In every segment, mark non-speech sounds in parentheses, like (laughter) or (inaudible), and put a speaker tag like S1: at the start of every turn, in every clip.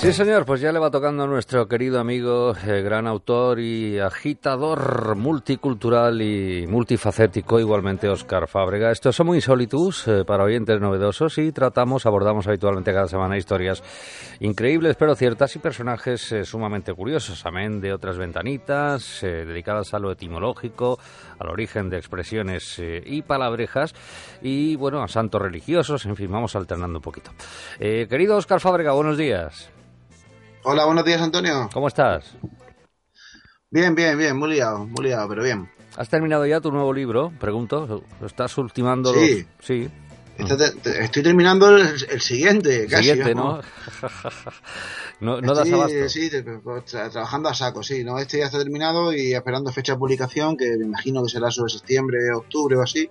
S1: Sí, señor, pues ya le va tocando a nuestro querido amigo, eh, gran autor y agitador multicultural y multifacético, igualmente Oscar Fábrega. Estos son muy insólitos eh, para oyentes novedosos y tratamos, abordamos habitualmente cada semana historias increíbles pero ciertas y personajes eh, sumamente curiosos, amén de otras ventanitas dedicadas a lo etimológico, al origen de expresiones y palabrejas y, bueno, a santos religiosos, en fin, vamos alternando un poquito. querido Oscar Fábrega, buenos días.
S2: Hola, buenos días, Antonio.
S1: ¿Cómo estás?
S2: Bien, bien, bien, muy liado, muy liado, pero bien.
S1: ¿Has terminado ya tu nuevo libro? Pregunto. ¿Estás ultimando
S2: Sí.
S1: Sí.
S2: Estoy terminando el, siguiente, casi.
S1: Siguiente, ¿no? (laughs) no, no das abasto.
S2: Sí, tra- trabajando a saco, sí. No, este ya está terminado y esperando fecha de publicación, que me imagino que será sobre septiembre, octubre o así.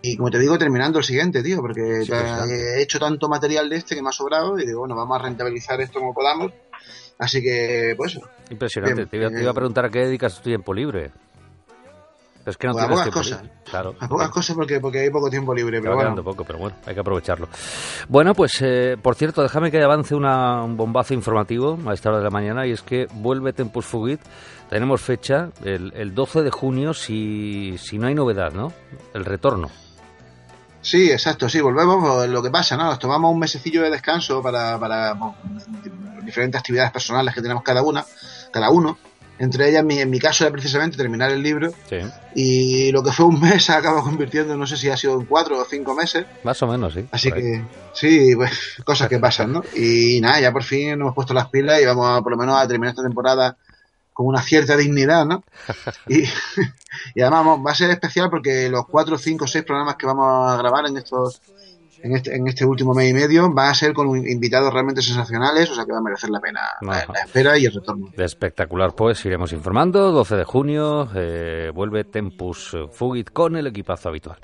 S2: Y como te digo, terminando el siguiente, tío, porque
S1: Sí,
S2: he hecho tanto material de este que me ha sobrado y digo, bueno, vamos a rentabilizar esto como podamos. Así que, pues eso.
S1: Impresionante.
S2: Bien,
S1: te, iba, te iba a
S2: eh,
S1: preguntar a qué dedicas tu tiempo libre. Es que no
S2: Pues a pocas cosas.
S1: libre. Claro.
S2: A pocas cosas porque, porque hay poco tiempo libre, pero bueno.
S1: poco, pero bueno, hay que aprovecharlo. Bueno, pues eh, por cierto, déjame que avance una- un bombazo informativo a esta hora de la mañana y es que vuelve Tempus Fugit. Tenemos fecha, el, el 12 de junio, si, si no hay novedad, ¿no? El retorno.
S2: Sí, exacto, sí, volvemos. pues, Lo que pasa, ¿no? Nos tomamos un mesecillo de descanso para, para pues, diferentes actividades personales que tenemos cada una, cada uno. Entre ellas, en mi, en mi caso, era precisamente terminar el libro.
S1: Sí.
S2: Y lo que fue un mes (laughs) se acaba convirtiendo, no sé si ha sido en cuatro o cinco meses.
S1: Más o menos, sí.
S2: Así
S1: ahí.
S2: que, sí, pues, cosas que pasan, ¿no? Y nada, ya por fin nos hemos puesto las pilas y vamos a, por lo menos a terminar esta temporada con una cierta dignidad, ¿no? (laughs) Y, (laughs) y además vamos- va a ser especial porque los cuatro, cinco, seis programas que vamos a grabar en estos en este, en este último mes y medio van a ser con invitados realmente sensacionales, o sea que va a merecer la pena la espera y el retorno.
S1: De espectacular, pues iremos informando. 12 de junio eh, vuelve Tempus Fugit con el equipazo habitual.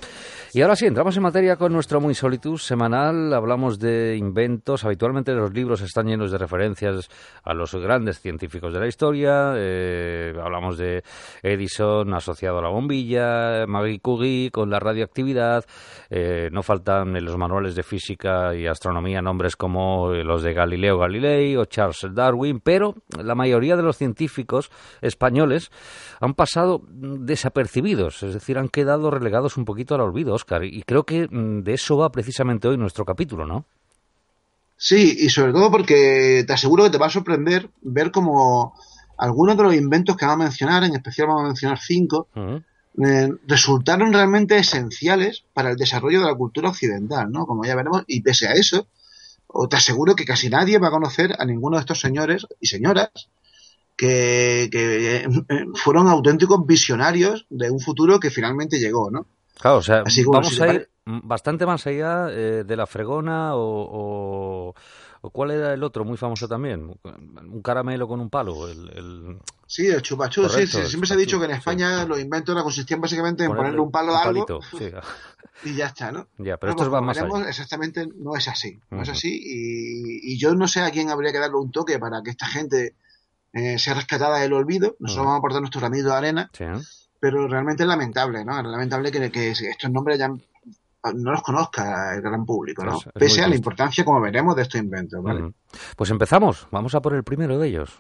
S1: Y ahora sí, entramos en materia con nuestro Muy Solitus semanal. Hablamos de inventos. Habitualmente los libros están llenos de referencias a los grandes científicos de la historia. Eh, hablamos de Edison asociado a la bombilla, Marie Curie con la radioactividad. Eh, no faltan en los manuales de física y astronomía nombres como los de Galileo Galilei o Charles Darwin, pero la mayoría de los científicos españoles han pasado desapercibidos, es decir, han quedado relegados un poquito al olvido, Oscar, y creo que mm, de eso va precisamente hoy nuestro capítulo, ¿no?
S2: Sí, y sobre todo porque te aseguro que te va a sorprender ver como algunos de los inventos que vamos a mencionar, en especial vamos a mencionar cinco, eh, resultaron realmente esenciales para el desarrollo de la cultura occidental, ¿no? Como ya veremos, y pese a eso, o te aseguro que casi nadie va a conocer a ninguno de estos señores y señoras que, que, eh, fueron auténticos visionarios de un futuro que finalmente llegó, ¿no?
S1: Claro, o sea,
S2: Así
S1: vamos
S2: si
S1: a ir bastante más allá eh, de la fregona o, o- o ¿Cuál era el otro muy famoso también? Un caramelo con un palo. El, el-
S2: Sí, el chupachú, sí, siempre se ha dicho que en España
S1: sí.
S2: los inventos consistían básicamente en
S1: ponerle
S2: ponerle un palo a algo
S1: palito, (laughs)
S2: y ya está, ¿no?
S1: Ya, pero
S2: No,
S1: estos van más allá.
S2: Exactamente no es así, no es así y, y yo no sé a quién habría que darle un toque para que esta gente eh, sea rescatada del olvido, nosotros vamos a aportar nuestro granito de arena,
S1: Sí.
S2: Pero realmente es lamentable, ¿no? Es lamentable que, que estos nombres ya no los conozca el gran público, ¿no?
S1: Es- es muy
S2: Pese a la importancia, como veremos, de estos inventos, ¿vale?
S1: Pues empezamos. Vamos a por el primero de ellos.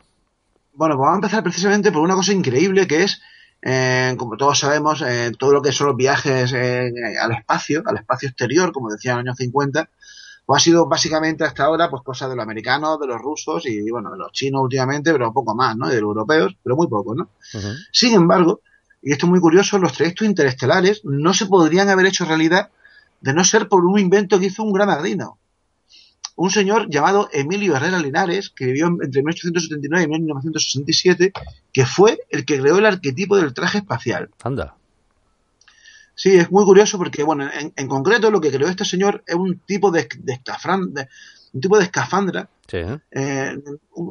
S2: Bueno, pues vamos a empezar precisamente por una cosa increíble que es, eh, como todos sabemos, eh, todo lo que son los viajes eh, al espacio, al espacio exterior, como decía en los años 50, pues ha sido básicamente hasta ahora pues cosa de los americanos, de los rusos y bueno, de los chinos últimamente, pero poco más, ¿no? Y de los europeos, pero muy poco, ¿no? Sin embargo, y esto es muy curioso, los trayectos interestelares no se podrían haber hecho realidad de no ser por un invento que hizo un granadino. Un señor llamado Emilio Herrera Linares, que vivió entre 1879 y 1967, que fue el que creó el arquetipo del traje espacial.
S1: Anda.
S2: Sí, es muy curioso porque, bueno, en, en concreto lo que creó este señor es un tipo de, de, de- un tipo de escafandra,
S1: Sí.
S2: eh,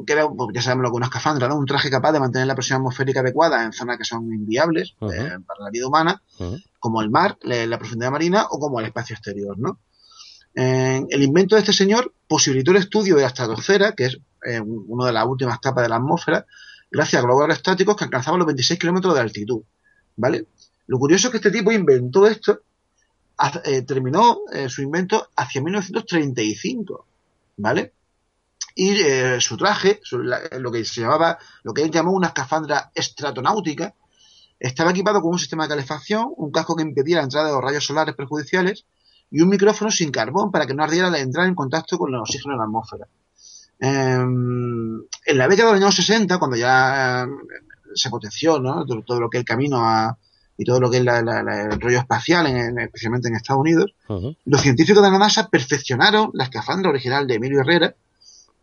S2: que era, ya sabemos lo que es una escafandra, ¿no? Un traje capaz de mantener la presión atmosférica adecuada en zonas que son inviables eh, para la vida humana, como el mar, la, la profundidad marina o como el espacio exterior, ¿no? Eh, el invento de este señor posibilitó el estudio de la estratosfera, que es un- una de las últimas capas de la atmósfera, gracias a globos estáticos que alcanzaban los 26 kilómetros de altitud, ¿vale? Lo curioso es que este tipo inventó esto, terminó su invento hacia 1935, ¿vale? Y eh, su traje, su- la- lo que se llamaba, lo que él llamó una escafandra estratonáutica, estaba equipado con un sistema de calefacción, un casco que impedía la entrada de los rayos solares perjudiciales y un micrófono sin carbón para que no ardiera al entrar en contacto con el oxígeno en la atmósfera. Eh, en la década de los años 60, cuando ya eh, se potenció ¿no? todo, todo lo que el camino a, y todo lo que es la- la- la- el rollo espacial, en- en- especialmente en Estados Unidos, los científicos de la NASA perfeccionaron la escafandra original de Emilio Herrera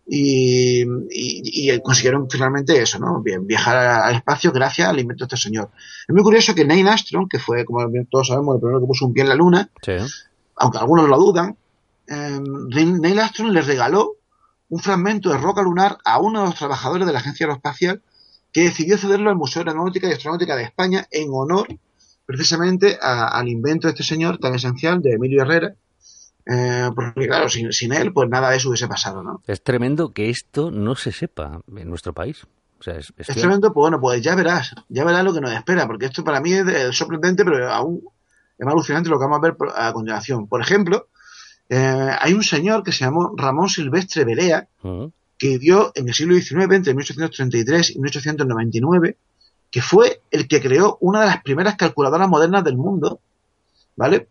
S2: y, y- y consiguieron finalmente eso, ¿no? Vi- Viajar al espacio gracias al invento de este señor. Es muy curioso que Neil Armstrong, que fue, como bien todos sabemos, el primero que puso un pie en la Luna,
S1: Sí.
S2: aunque algunos lo dudan, eh, Neil Armstrong le regaló un fragmento de roca lunar a uno de los trabajadores de la Agencia Aeroespacial que decidió cederlo al Museo de Aeronáutica y Astronáutica de España en honor precisamente a- al invento de este señor tan esencial de Emilio Herrera, eh, porque claro, sin, sin él pues nada de eso hubiese pasado, ¿no?
S1: Es tremendo que esto no se sepa en nuestro país. O sea, es, es
S2: Es
S1: que-
S2: tremendo, pues bueno, pues ya verás, ya verás lo que nos espera, porque esto para mí es, de- sorprendente, pero aún es más alucinante lo que vamos a ver a continuación. Por ejemplo, eh, hay un señor que se llamó Ramón Silvestre Berea,
S1: Ujú.
S2: Que vivió en el siglo XIX, entre 1833 y 1899, que fue el que creó una de las primeras calculadoras modernas del mundo, ¿vale?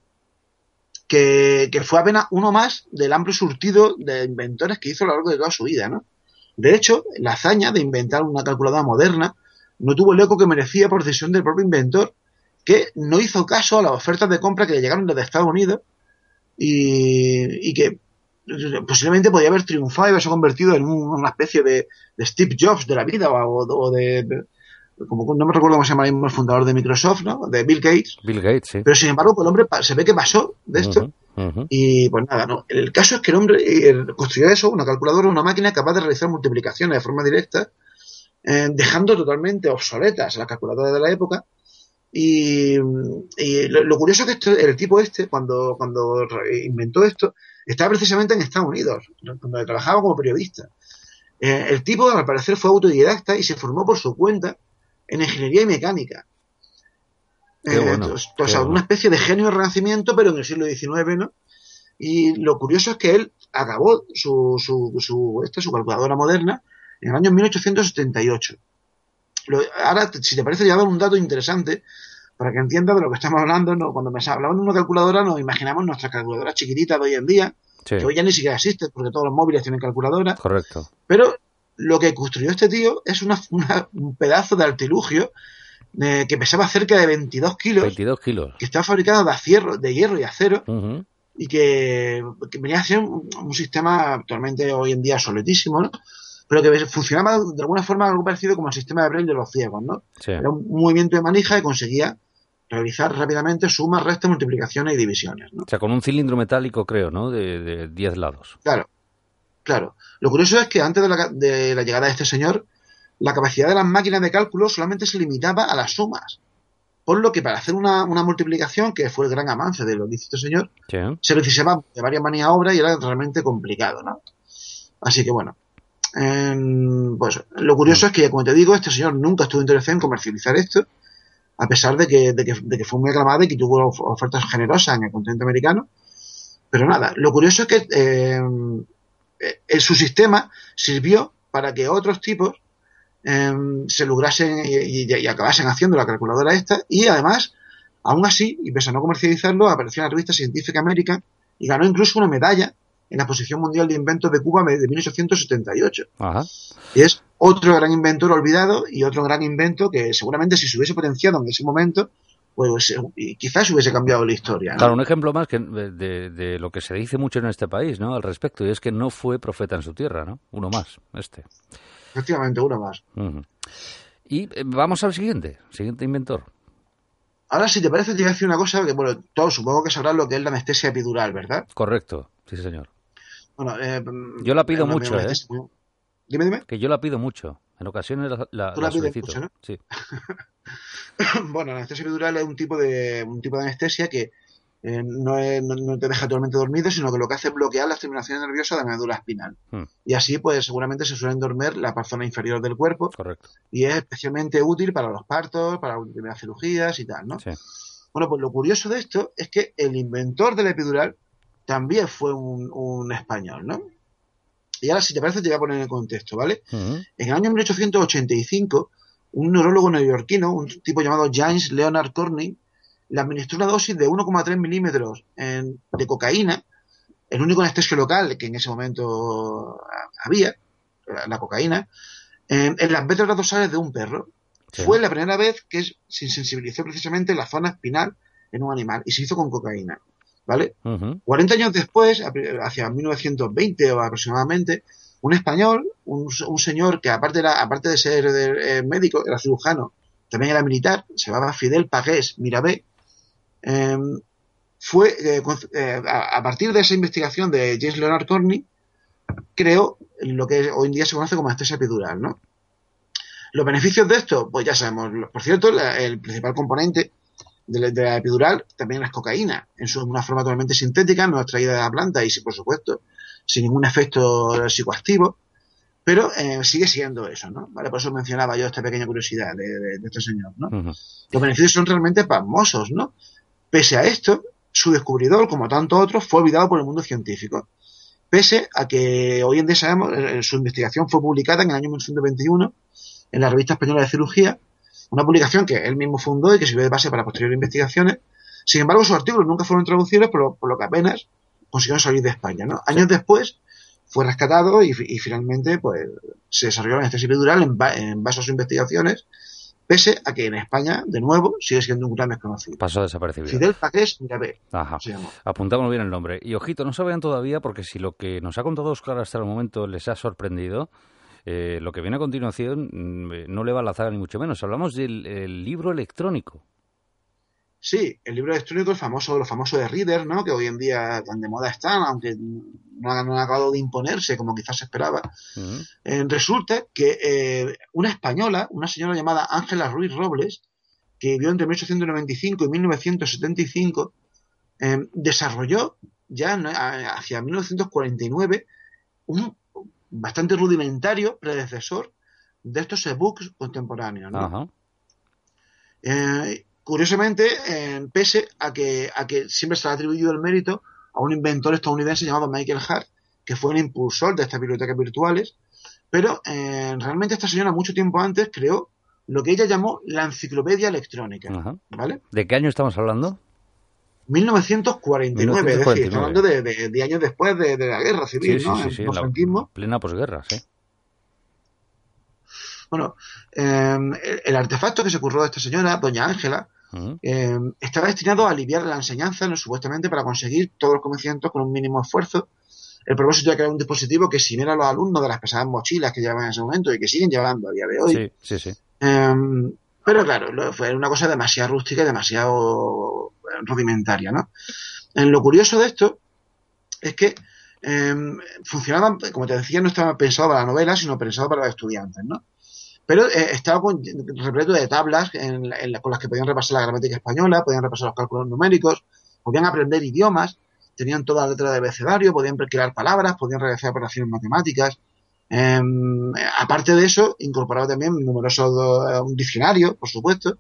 S2: Que, que fue apenas uno más del amplio surtido de inventores que hizo a lo largo de toda su vida, ¿no? De hecho, la hazaña de inventar una calculadora moderna no tuvo el eco que merecía por decisión del propio inventor, que no hizo caso a las ofertas de compra que le llegaron desde Estados Unidos y, y que posiblemente podía haber triunfado y haberse convertido en un- una especie de, de Steve Jobs de la vida o, o de, de- como no me recuerdo cómo se llama el fundador de Microsoft, ¿no? De Bill Gates.
S1: Bill Gates, sí.
S2: Pero sin embargo, pues el hombre se ve que pasó de esto y pues nada, no. El caso es que el hombre eh, construyó eso, una calculadora, una máquina capaz de realizar multiplicaciones de forma directa, eh, dejando totalmente obsoletas las calculadoras de la época. Y, y lo, lo curioso es que este- el tipo este, cuando, cuando inventó esto, estaba precisamente en Estados Unidos, donde trabajaba como periodista. Eh, el tipo, al parecer, fue autodidacta y se formó por su cuenta en ingeniería y mecánica. Eh,
S1: bueno,
S2: o sea,
S1: bueno.
S2: una especie de genio del renacimiento, pero en el siglo XIX, ¿no? Y lo curioso es que él acabó su, su, su, esta, su calculadora moderna en el año 1878. Lo- ahora, si te parece, ya dar un dato interesante para que entiendas de lo que estamos hablando. ¿no? Cuando me hablamos de una calculadora, nos imaginamos nuestras calculadoras chiquititas de hoy en día,
S1: Sí,
S2: que hoy ya ni siquiera existen porque todos los móviles tienen calculadora.
S1: correcto.
S2: Pero lo que construyó este tío es una, una- un pedazo de artilugio eh, que pesaba cerca de 22 kilos,
S1: 22 kilos.
S2: que estaba fabricado de, acierro, de hierro y acero y que, que venía a ser un, un sistema actualmente hoy en día obsoletísimo, ¿no? Pero que funcionaba de alguna forma algo parecido como el sistema de Braille de los ciegos, ¿no?
S1: Sí.
S2: Era un movimiento de manija que conseguía realizar rápidamente sumas, restas, multiplicaciones y divisiones, ¿no?
S1: O sea, con un cilindro metálico, creo, ¿no? De, de 10 lados.
S2: Claro, claro. Lo curioso es que antes de la, de la llegada de este señor, la capacidad de las máquinas de cálculo solamente se limitaba a las sumas. Por lo que para hacer una, una multiplicación, que fue el gran avance de lo que hizo este señor,
S1: Sí.
S2: se precisaba de varias maniobras y era realmente complicado, ¿no? Así que bueno. Em, pues lo curioso es que, como te digo, este señor nunca estuvo interesado en comercializar esto, a pesar de que, de que, fue muy aclamado y que tuvo of- ofertas generosas en el continente americano. Pero nada, lo curioso es que eh, su sistema sirvió para que otros tipos em, se lograsen y, y- acabasen haciendo la calculadora esta y además, aún así, y pese a no comercializarlo, apareció en la revista Scientific American y ganó incluso una medalla en la Exposición Mundial de Inventos de Cuba de 1878.
S1: Ajá.
S2: Y es otro gran inventor olvidado y otro gran invento que seguramente si se hubiese potenciado en ese momento pues y quizás hubiese cambiado la historia. ¿no?
S1: Claro, un ejemplo más que de, de, lo que se dice mucho en este país, ¿no? Al respecto, y es que no fue profeta en su tierra, ¿no? Uno más, este.
S2: Efectivamente, uno más.
S1: Uh -huh. Y eh, vamos al siguiente, siguiente inventor.
S2: Ahora, si te parece, te voy a decir una cosa que, bueno, todos supongo que sabrán lo que es la anestesia epidural, ¿verdad?
S1: Correcto, sí, señor.
S2: Bueno, eh,
S1: yo la pido mucho, ¿eh?
S2: Dime, dime.
S1: Que yo la pido mucho. En ocasiones la, la,
S2: ¿Tú la,
S1: la
S2: pides
S1: solicito.
S2: mucho, ¿no?
S1: Sí. (laughs)
S2: bueno, la anestesia epidural es un tipo de, un tipo de anestesia que eh, no, es, no, no, te deja totalmente dormido, sino que lo que hace es bloquear las terminaciones nerviosas de la médula espinal.
S1: Hmm.
S2: Y así, pues seguramente se suelen dormir la zona inferior del cuerpo.
S1: Correcto.
S2: Y es especialmente útil para los partos, para las cirugías y tal, ¿no?
S1: Sí.
S2: Bueno, pues lo curioso de esto es que el inventor de la epidural también fue un, un español, ¿no? Y ahora, si te parece, te voy a poner en contexto, ¿vale?
S1: Uh -huh.
S2: En el año 1885, un neurólogo neoyorquino, un tipo llamado James Leonard Corning, le administró una dosis de 1,3 milímetros de cocaína, el único anestesio local que en ese momento había, la, la cocaína, en, en las vértebras dorsales de un perro.
S1: Sí.
S2: Fue la primera vez que se sensibilizó precisamente la zona espinal en un animal y se hizo con cocaína, ¿vale?
S1: Uh -huh.
S2: 40 años después, hacia 1920 o aproximadamente, un español, un, un señor que aparte, era, aparte de ser eh, médico, era cirujano, también era militar, se llamaba Fidel Pagués Mirabé, eh, fue, eh, eh, a, a, partir de esa investigación de James Leonard Corney, creó lo que hoy en día se conoce como anestesia epidural, ¿no? Los beneficios de esto, pues ya sabemos, por cierto, la, el principal componente de la, de la, epidural también es cocaína, en su, una forma totalmente sintética, no extraída de la planta y, por supuesto, sin ningún efecto psicoactivo, pero eh, sigue siendo eso, ¿no? ¿Vale? Por eso mencionaba yo esta pequeña curiosidad de, de, de este señor, ¿no? Uh -huh. Los beneficios son realmente pasmosos, ¿no? Pese a esto, su descubridor, como tantos otros, fue olvidado por el mundo científico. Pese a que hoy en día sabemos, eh, su investigación fue publicada en el año 1921 en la Revista Española de Cirugía, una publicación que él mismo fundó y que sirvió de base para posteriores investigaciones. Sin embargo, sus artículos nunca fueron traducidos, por lo, por lo que apenas consiguieron salir de España. ¿no? Años después fue rescatado y, y, finalmente pues, se desarrolló la anestesia epidural en, ba en base a sus investigaciones, pese a que en España, de nuevo, sigue siendo un gran desconocido.
S1: Pasó desapercibido.
S2: Fidel Paqués Mirabé.
S1: Ajá. Apuntamos bien el nombre. Y ojito, no se todavía porque si lo que nos ha contado Oscar hasta el momento les ha sorprendido, eh, lo que viene a continuación mm, no le va a la zaga ni mucho menos. Hablamos del libro electrónico.
S2: Sí, el libro electrónico, el famoso, los famosos de Reader, ¿no? Que hoy en día tan de moda están, aunque no han, no han acabado de imponerse como quizás se esperaba. Uh -huh. eh, resulta que eh, una española, una señora llamada Ángela Ruiz Robles, que vivió entre 1895 y 1975, eh, desarrolló ya hacia 1949 un bastante rudimentario predecesor de estos ebooks contemporáneos. ¿no?
S1: -huh.
S2: eh, curiosamente, eh, pese a que, a que siempre se le ha atribuido el mérito a un inventor estadounidense llamado Michael Hart, que fue el impulsor de estas bibliotecas virtuales, pero eh, realmente esta señora mucho tiempo antes creó lo que ella llamó la enciclopedia electrónica.
S1: Ajá.
S2: ¿vale?
S1: ¿De qué año estamos hablando?
S2: 1949, 1949. es decir, estamos hablando de, de, de, años después de, de, la guerra civil,
S1: sí,
S2: ¿no?
S1: Sí, sí, la plena posguerra, sí.
S2: Bueno, eh, el, el, artefacto que se ocurrió de esta señora, doña Ángela, uh -huh. eh, estaba destinado a aliviar la enseñanza, ¿no? supuestamente para conseguir todos los conocimientos con un mínimo esfuerzo. El propósito era crear un dispositivo que similar a los alumnos de las pesadas mochilas que llevaban en ese momento y que siguen llevando a día de hoy.
S1: Sí, sí, sí.
S2: Eh, pero claro, fue una cosa demasiado rústica y demasiado rudimentaria, ¿no? lo curioso de esto es que eh, funcionaban, como te decía, no estaba pensado para la novela, sino pensado para los estudiantes, ¿no? Pero eh, estaba con, repleto de tablas en, en con las que podían repasar la gramática española, podían repasar los cálculos numéricos, podían aprender idiomas, tenían toda la letra de abecedario, podían crear palabras, podían realizar operaciones matemáticas. Eh, aparte de eso, incorporaba también numerosos un diccionario, por supuesto,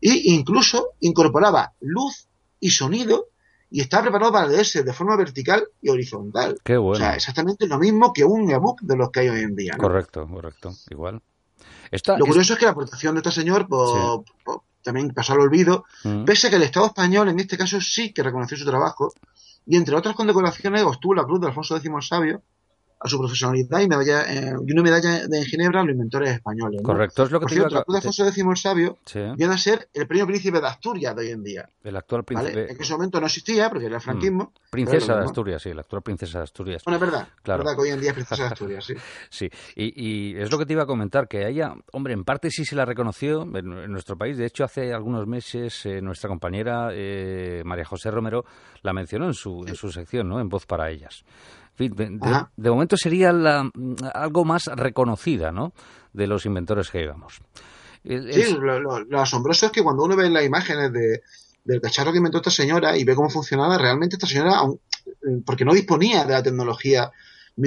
S2: e incluso incorporaba luz y sonido y está preparado para leerse de forma vertical y horizontal.
S1: Qué bueno.
S2: O sea, exactamente lo mismo que un ebook de los que hay hoy en día. ¿no?
S1: Correcto, correcto, igual.
S2: Esta, lo curioso es... es... que la aportación de este señor sí. también pasó al olvido, mm. pese a que el Estado español en este caso sí que reconoció su trabajo y entre otras condecoraciones obtuvo la Cruz de Alfonso X el Sabio a su profesionalidad y, medalla, eh, y una medalla de Ginebra a los inventores españoles. ¿no?
S1: Correcto, es lo que
S2: Por
S1: te
S2: cierto,
S1: iba
S2: de Alfonso X el Sabio
S1: Sí,
S2: viene a ser el premio príncipe de Asturias de hoy en día.
S1: el actual
S2: ¿vale?
S1: príncipe.
S2: En ese momento no existía porque era el franquismo.
S1: Princesa
S2: pero
S1: de. Asturias, sí, la actual princesa de Asturias.
S2: Bueno, es verdad.
S1: Claro.
S2: Es verdad que hoy en día es princesa de (laughs) Asturias, sí.
S1: Sí, y, y es lo que te iba a comentar, que ella, hombre, en parte sí se la reconoció en, en nuestro país. De hecho, hace algunos meses eh, nuestra compañera eh, María José Romero la mencionó en su, en su sección, ¿no? En Voz para Ellas. Fin, de, de-
S2: Ajá.
S1: de momento sería la, algo más reconocida, ¿no? De los inventores que llevamos. El-
S2: Sí,
S1: es-
S2: lo, lo- lo asombroso es que cuando uno ve las imágenes de, del cacharro que inventó esta señora y ve cómo funcionaba, realmente esta señora, eh, porque no disponía de la tecnología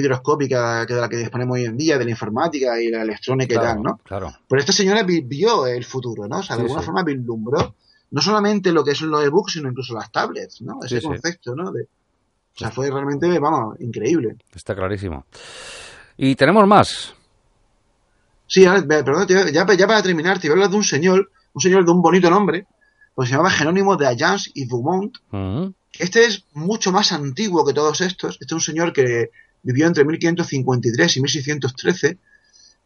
S2: microscópica que de la que disponemos hoy en día, de la informática y la electrónica y
S1: claro,
S2: tal, ¿no?
S1: claro.
S2: Pero esta señora vi- vio el futuro, ¿no? O sea, de
S1: Sí,
S2: alguna
S1: sí.
S2: forma vislumbró no solamente lo que son los ebooks, sino incluso las tablets, ¿no? Ese
S1: sí.
S2: concepto, ¿no? De, o sea, fue realmente, vamos, increíble.
S1: Está clarísimo. Y tenemos más.
S2: Sí, perdón, te- ya, ya para terminar, te voy a hablar de un señor, un señor de un bonito nombre, pues se llamaba Jerónimo de Ayans y Dumont, este es mucho más antiguo que todos estos. Este es un señor que vivió entre 1553 y 1613,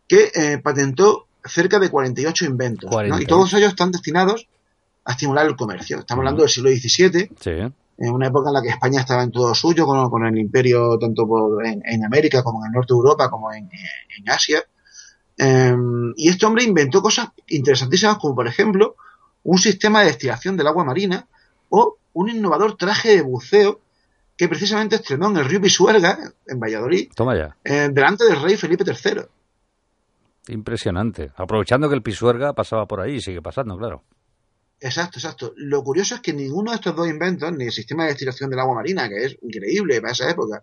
S2: que eh, patentó cerca de 48 inventos. ¿no?
S1: 48.
S2: Y todos ellos están destinados a estimular el comercio. Estamos hablando del siglo XVII,
S1: sí,
S2: en una época en la que España estaba en todo suyo, con, con el imperio tanto por- en, en América como en el norte de Europa, como en, en Asia. Eh, y este hombre inventó cosas interesantísimas, como por ejemplo un sistema de destilación del agua marina o un innovador traje de buceo que precisamente estrenó en el río Pisuerga, en Valladolid,
S1: toma ya.
S2: eh, delante del rey Felipe III.
S1: Impresionante. Aprovechando que el Pisuerga pasaba por ahí y sigue pasando, claro.
S2: Exacto, exacto. Lo curioso es que ninguno de estos dos inventos, ni el sistema de destilación del agua marina, que es increíble para esa época,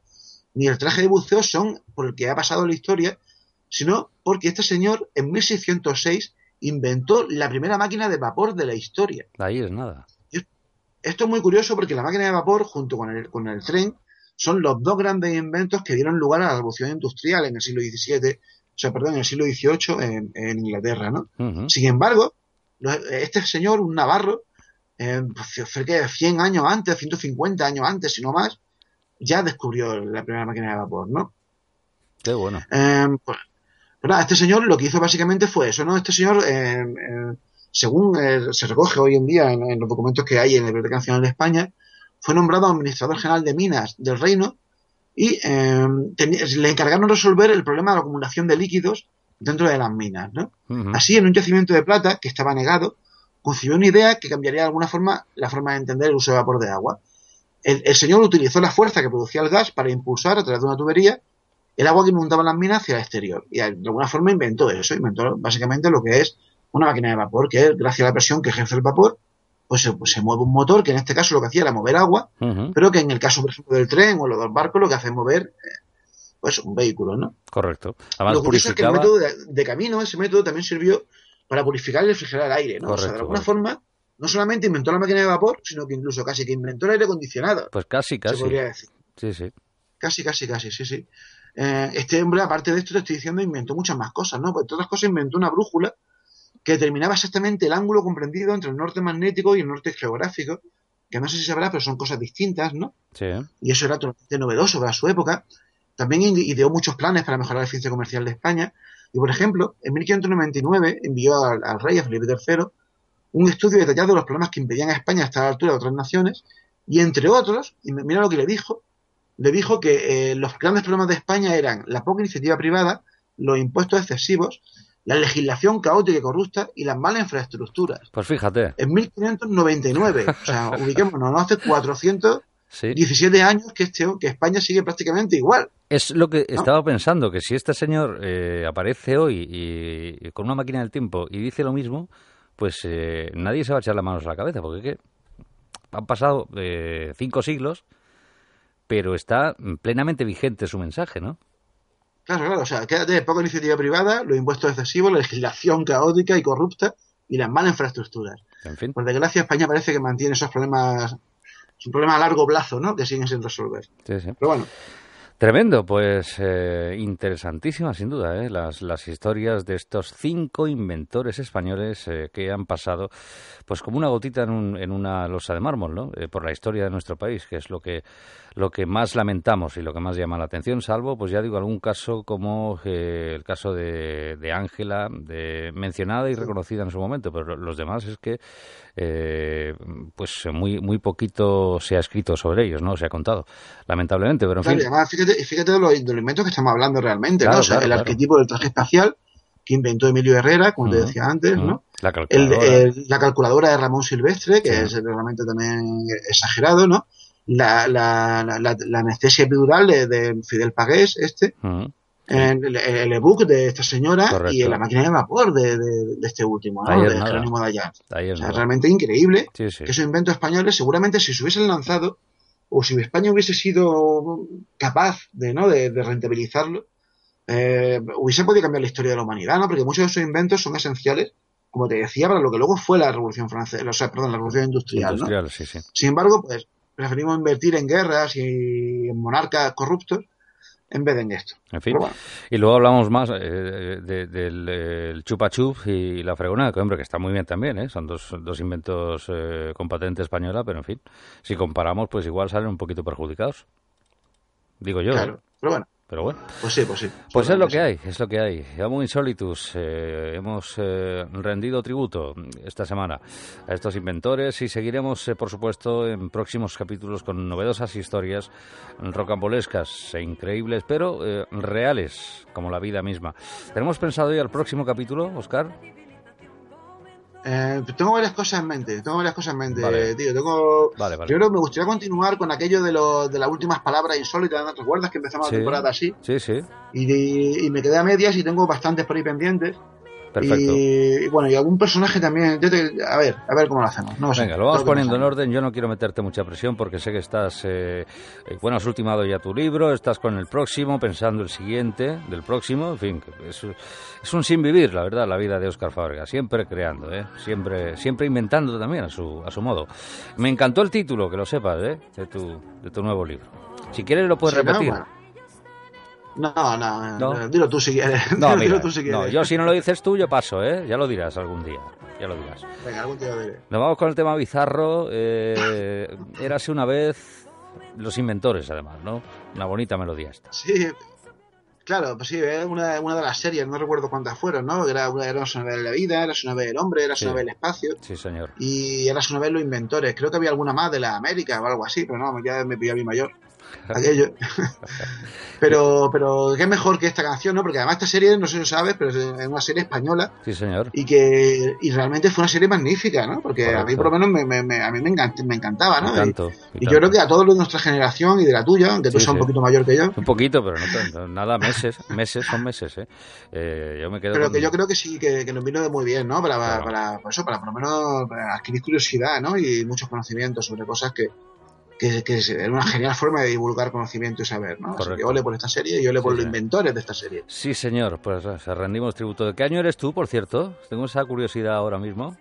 S2: ni el traje de buceo son por el que ha pasado la historia, sino porque este señor en 1606 inventó la primera máquina de vapor de la historia.
S1: Ahí es nada.
S2: Esto es muy curioso porque la máquina de vapor, junto con el, con el tren, son los dos grandes inventos que dieron lugar a la revolución industrial en el siglo XVII, o sea, perdón, en el siglo XVIII en, en Inglaterra, ¿no? Sin embargo, este señor, un navarro, eh, pues, cerca de 100 años antes, 150 años antes, si no más, ya descubrió la primera máquina de vapor, ¿no?
S1: Qué bueno.
S2: Eh, pues, pues nada, este señor lo que hizo básicamente fue eso, ¿no? Este señor, eh, eh, según eh, se recoge hoy en día en, en los documentos que hay en la Biblioteca Nacional de España, fue nombrado administrador general de minas del reino y le encargaron resolver el problema de la acumulación de líquidos dentro de las minas, ¿no? Así, en un yacimiento de plata que estaba negado, concibió una idea que cambiaría de alguna forma la forma de entender el uso de vapor de agua. El, el señor utilizó la fuerza que producía el gas para impulsar a través de una tubería el agua que inundaba las minas hacia el exterior. Y de alguna forma inventó eso, inventó básicamente lo que es una máquina de vapor, que es, gracias a la presión que ejerce el vapor, pues se, pues se mueve un motor que en este caso lo que hacía era mover agua, pero que en el caso, por ejemplo, del tren o los barcos lo que hace es mover eh, pues un vehículo, ¿no?
S1: Correcto. Además,
S2: Lo curioso es que el método de, de camino, ese método también sirvió para purificar y refrigerar el aire, ¿no? o sea, de
S1: Correcto,
S2: alguna
S1: correcto.
S2: forma, no solamente inventó la máquina de vapor, sino que incluso casi que inventó el aire acondicionado,
S1: Pues casi,
S2: se
S1: casi.
S2: podría decir.
S1: Sí, sí.
S2: Casi, casi, casi, sí, sí. Eh, este hombre, aparte de esto, te estoy diciendo, inventó muchas más cosas, ¿no? Pues todas las cosas inventó una brújula que determinaba exactamente el ángulo comprendido entre el norte magnético y el norte geográfico, que no sé si sabrás, pero son cosas distintas, ¿no?
S1: Sí.
S2: y eso era totalmente novedoso para su época. También ide- ideó muchos planes para mejorar la eficiencia comercial de España. Y, por ejemplo, en 1599 envió al, al rey, a Felipe III, un estudio detallado de los problemas que impedían a España estar a la altura de otras naciones. Y, entre otros, y mira lo que le dijo, le dijo que eh, los grandes problemas de España eran la poca iniciativa privada, los impuestos excesivos, la legislación caótica y corrupta y las malas infraestructuras.
S1: Pues fíjate.
S2: En 1599, o sea, (laughs) ubiquémonos, no hace 417
S1: Sí.
S2: años que, este, que España sigue prácticamente igual.
S1: Es lo que estaba pensando, que si este señor eh, aparece hoy y, y con una máquina del tiempo y dice lo mismo, pues eh, nadie se va a echar las manos a la cabeza, porque es que han pasado eh, cinco siglos, pero está plenamente vigente su mensaje, ¿no?
S2: Claro, claro, o sea, quédate poca iniciativa privada, los impuestos excesivos, la legislación caótica y corrupta y las malas infraestructuras.
S1: En fin.
S2: Por desgracia, España parece que mantiene esos problemas, es un problema a largo plazo, ¿no? Que siguen sin resolver.
S1: Sí, sí.
S2: Pero bueno,
S1: Tremendo, pues eh, interesantísima sin duda, ¿eh? las, las historias de estos cinco inventores españoles eh, que han pasado, pues como una gotita en, un, en una losa de mármol, ¿no? Eh, por la historia de nuestro país, que es lo que lo que más lamentamos y lo que más llama la atención, salvo, pues ya digo, algún caso como eh, el caso de Ángela, de, mencionada y reconocida en su momento, pero los demás es que eh, pues muy muy poquito se ha escrito sobre ellos, ¿no? Se ha contado, lamentablemente, pero en fin.
S2: Fíjate, fíjate de los, elementos que estamos hablando realmente, ¿no? O sea, el arquetipo del traje espacial que inventó Emilio Herrera, como te decía antes, ¿no?
S1: La calculadora.
S2: El, la calculadora de Ramón Silvestre, que es realmente también exagerado, ¿no? la, la, la, la anestesia epidural de, de, Fidel Pagués, este, uh el, el ebook de esta señora Correcto. y la máquina de vapor de, de, de este último, ¿no? de Jerónimo Dayan. O sea, realmente increíble
S1: sí, sí.
S2: que esos inventos españoles, seguramente si se hubiesen lanzado, o si España hubiese sido capaz de, ¿no? de, de rentabilizarlo, eh, hubiese podido cambiar la historia de la humanidad, ¿no? Porque muchos de esos inventos son esenciales, como te decía, para lo que luego fue la Revolución Francesa, o sea, perdón, la Revolución Industrial,
S1: Industrial
S2: ¿no?
S1: sí, sí.
S2: Sin embargo, pues preferimos invertir en guerras y en monarcas corruptos en vez de en esto.
S1: En fin. Bueno. Y luego hablamos más eh, de, del de, chupa chup y la fregona, que hombre, que está muy bien también, ¿eh? Son dos, dos inventos eh, con patente española, pero en fin, si comparamos, pues igual salen un poquito perjudicados. Digo yo.
S2: Claro, pero bueno.
S1: Pero bueno.
S2: Pues sí, pues sí.
S1: Pues es lo que hay, es lo que hay. Amo Insolitus, eh, hemos eh, rendido tributo esta semana a estos inventores y seguiremos, eh, por supuesto, en próximos capítulos con novedosas historias rocambolescas e increíbles, pero eh, reales, como la vida misma. ¿Tenemos pensado ya el próximo capítulo, Oscar?
S2: Eh, tengo varias cosas en mente, tengo varias cosas en mente, vale. tío. Tengo,
S1: vale, vale.
S2: Yo creo que me gustaría continuar con aquello de, lo, de las últimas palabras insólitas, ¿no? ¿te acuerdas que empezamos
S1: sí.
S2: la temporada así?
S1: Sí, sí.
S2: Y, y, me quedé a medias y tengo bastantes por ahí pendientes.
S1: Perfecto.
S2: Y, y, bueno, y algún personaje también. Yo te, a ver, a ver cómo lo hacemos. No
S1: Venga,
S2: sé,
S1: lo vamos poniendo en orden. Yo no quiero meterte mucha presión porque sé que estás. Eh, bueno, has ultimado ya tu libro, estás con el próximo, pensando el siguiente del próximo. En fin, es, es un sin vivir, la verdad, la vida de Óscar Fábrega. Siempre creando, ¿eh? Siempre, siempre inventando también a su, a su modo. Me encantó el título, que lo sepas, ¿eh? De tu, de tu nuevo libro. Si quieres, lo puedes
S2: Sí,
S1: repetir.
S2: No, bueno. No, no,
S1: ¿No?
S2: dilo tú si quieres.
S1: No, (laughs)
S2: dilo
S1: mira,
S2: tú si quieres.
S1: no, yo si no lo dices tú, yo paso, ¿eh? Ya lo dirás algún día, ya lo dirás.
S2: Venga, algún día lo diré.
S1: Nos vamos con el tema bizarro. Eh, érase una vez los inventores, además, ¿no? Una bonita melodía esta.
S2: Sí, claro, pues sí, era una, una de las series, no recuerdo cuántas fueron, ¿no? Era una, era una vez la vida, era una vez el hombre, era
S1: Sí.
S2: una vez el espacio.
S1: Sí, señor.
S2: Y era una vez los inventores. Creo que había alguna más de la América o algo así, pero no, ya me pilló a mi mayor. Aquello. (laughs) pero, pero qué mejor que esta canción, ¿no? Porque además esta serie, no sé si lo sabes, pero es una serie española
S1: Sí, señor.
S2: y que y realmente fue una serie magnífica, ¿no? Porque a mí por lo menos me, me, me- a mí me, encant- me encantaba, ¿no?
S1: Y tanto, y
S2: y, y
S1: tanto.
S2: yo creo que a todos los de nuestra generación y de la tuya, aunque tú
S1: Sí,
S2: seas un poquito mayor que yo,
S1: Un poquito, pero no tanto. Nada, meses. Meses son meses, ¿eh? Eh, yo me quedo
S2: pero
S1: con-
S2: que yo creo que sí, que, que nos vino de muy bien, ¿no? Para,
S1: Claro.
S2: para, por eso, para por lo menos para adquirir curiosidad, ¿no? Y muchos conocimientos sobre cosas que, que, que era una genial forma de divulgar conocimiento y saber, ¿no? Así que ole por esta serie y ole por
S1: Sí,
S2: los
S1: sí.
S2: inventores de esta serie.
S1: Sí, señor. Pues o sea, rendimos tributo. ¿De qué año eres tú, por cierto? Tengo esa curiosidad ahora mismo.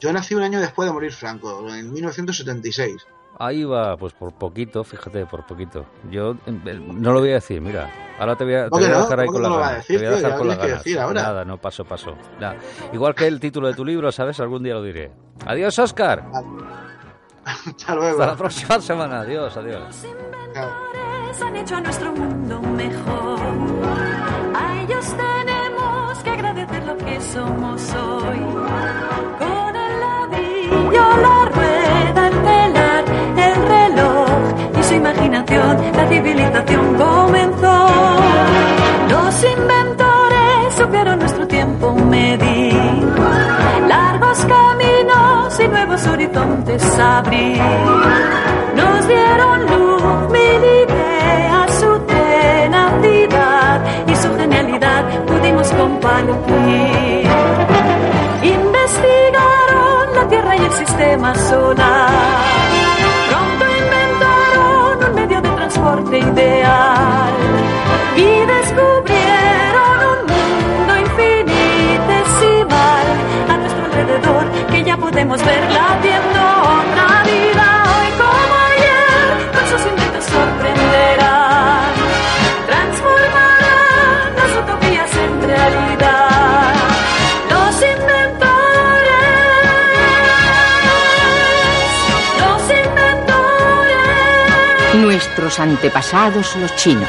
S2: Yo nací un año después de morir Franco, en 1976.
S1: Ahí va, pues por poquito, fíjate, por poquito. Yo eh, no lo voy a decir, mira. Ahora te voy a, te
S2: ¿Cómo
S1: voy a
S2: no?
S1: dejar ahí
S2: ¿Cómo
S1: con
S2: no lo vas a
S1: ganas.
S2: decir,
S1: te voy a dejar con
S2: que
S1: ganas. Nada, no, paso, paso. Nada. Igual que el título de tu libro, ¿sabes? Algún día lo diré. Adiós, Oscar.
S2: Hasta luego.
S1: Hasta la próxima semana. Adiós, adiós.
S2: Chao.
S3: han hecho a nuestro mundo mejor. A ellos tenemos que agradecer lo que somos hoy. Con el ladrillo, la rueda, el telar, el reloj y su imaginación, la civilización comenzó. Los inventores supieron nuestro tiempo medir. Largos caminos y nuevos horizontes abrir. Nos dieron luz, mil ideas, su tenacidad y su genialidad pudimos compartir. Investigaron la Tierra y el sistema solar. podemos verla viendo una vida hoy como ayer, con sus intentos sorprenderán, transformarán las utopías en realidad. Los inventores, los inventores.
S4: Nuestros antepasados los chinos.